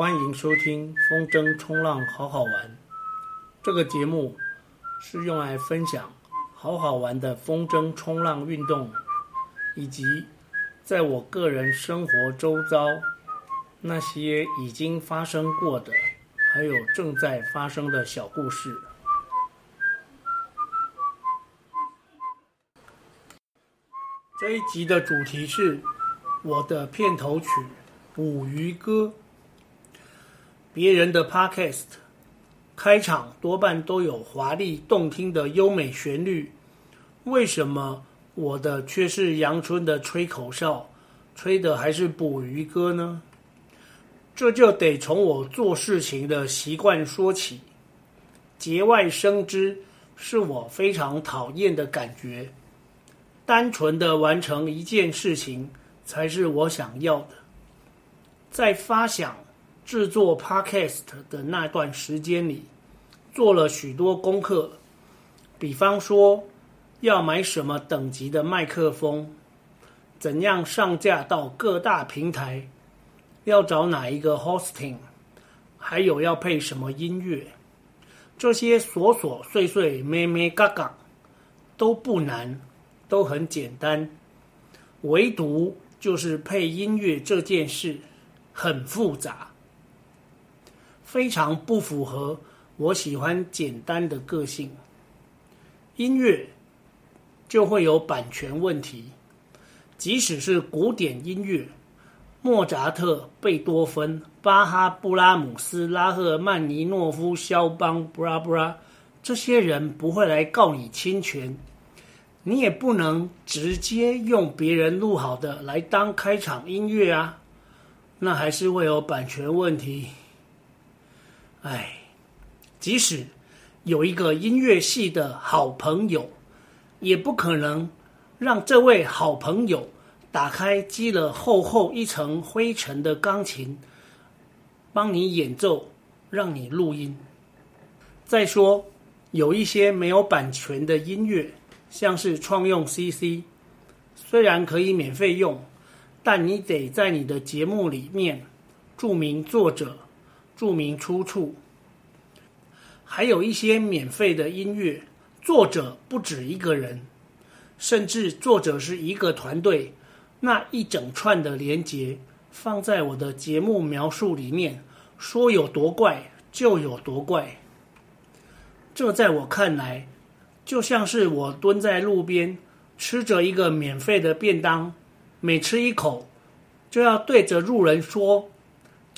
欢迎收听风筝冲浪好好玩。这个节目是用来分享好好玩的风筝冲浪运动，以及在我个人生活周遭那些已经发生过的，还有正在发生的小故事。这一集的主题是我的片头曲《捕鱼歌》。别人的 Podcast 开场多半都有华丽动听的优美旋律，为什么我的却是阳春的吹口哨，吹的还是捕鱼歌呢？这就得从我做事情的习惯说起。节外生枝是我非常讨厌的感觉，单纯的完成一件事情才是我想要的。在发想。制作 Podcast 的那段时间里，做了许多功课，比方说要买什么等级的麦克风，怎样上架到各大平台，要找哪一个 hosting，还有要配什么音乐，这些琐琐碎碎、咩咩嘎嘎都不难，都很简单，唯独就是配音乐这件事很复杂。非常不符合我喜欢简单的个性。音乐就会有版权问题，即使是古典音乐，莫扎特、贝多芬、巴哈、布拉姆斯、拉赫曼尼诺夫、肖邦、布拉布拉，这些人不会来告你侵权，你也不能直接用别人录好的来当开场音乐啊，那还是会有版权问题。哎，即使有一个音乐系的好朋友，也不可能让这位好朋友打开积了厚厚一层灰尘的钢琴，帮你演奏，让你录音。再说，有一些没有版权的音乐，像是创用 CC，虽然可以免费用，但你得在你的节目里面注明作者。注明出处，还有一些免费的音乐，作者不止一个人，甚至作者是一个团队，那一整串的连接放在我的节目描述里面，说有多怪就有多怪。这在我看来，就像是我蹲在路边吃着一个免费的便当，每吃一口就要对着路人说。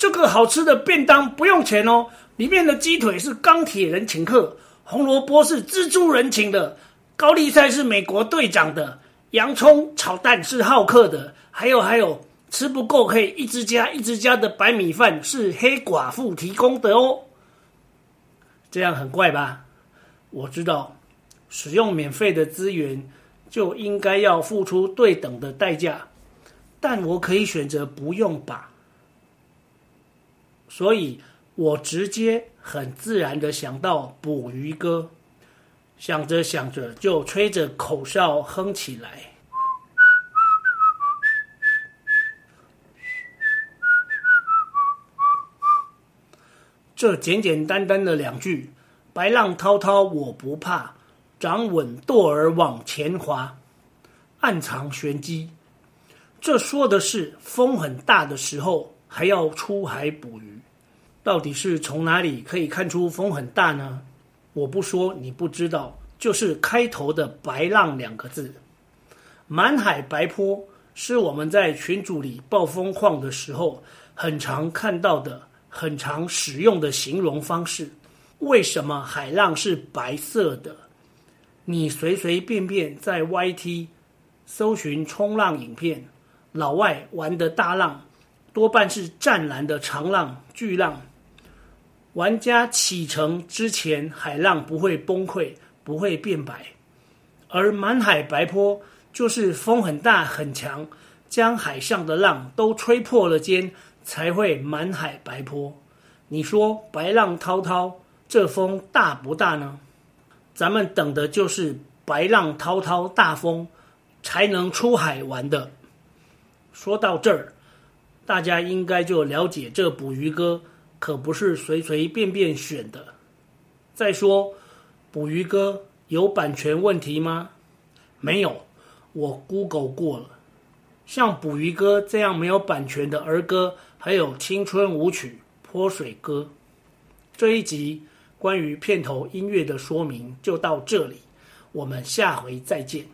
这个好吃的便当不用钱哦，里面的鸡腿是钢铁人请客，红萝卜是蜘蛛人请的，高丽菜是美国队长的，洋葱炒蛋是好客的，还有还有，吃不够可以一直加一直加的白米饭是黑寡妇提供的哦。这样很怪吧？我知道，使用免费的资源就应该要付出对等的代价，但我可以选择不用吧。所以我直接很自然的想到捕鱼歌，想着想着就吹着口哨哼起来。这简简单单的两句，白浪滔滔我不怕，掌稳舵儿往前划，暗藏玄机。这说的是风很大的时候。还要出海捕鱼，到底是从哪里可以看出风很大呢？我不说你不知道，就是开头的“白浪”两个字，“满海白波”是我们在群组里暴风况的时候很常看到的、很常使用的形容方式。为什么海浪是白色的？你随随便便在 YT 搜寻冲浪影片，老外玩的大浪。多半是湛蓝的长浪、巨浪。玩家启程之前，海浪不会崩溃，不会变白。而满海白波就是风很大很强，将海上的浪都吹破了肩，才会满海白波。你说白浪滔滔，这风大不大呢？咱们等的就是白浪滔滔大风，才能出海玩的。说到这儿。大家应该就了解这捕鱼歌可不是随随便便选的。再说，《捕鱼歌》有版权问题吗？没有，我 Google 过了。像《捕鱼歌》这样没有版权的儿歌，还有《青春舞曲》《泼水歌》。这一集关于片头音乐的说明就到这里，我们下回再见。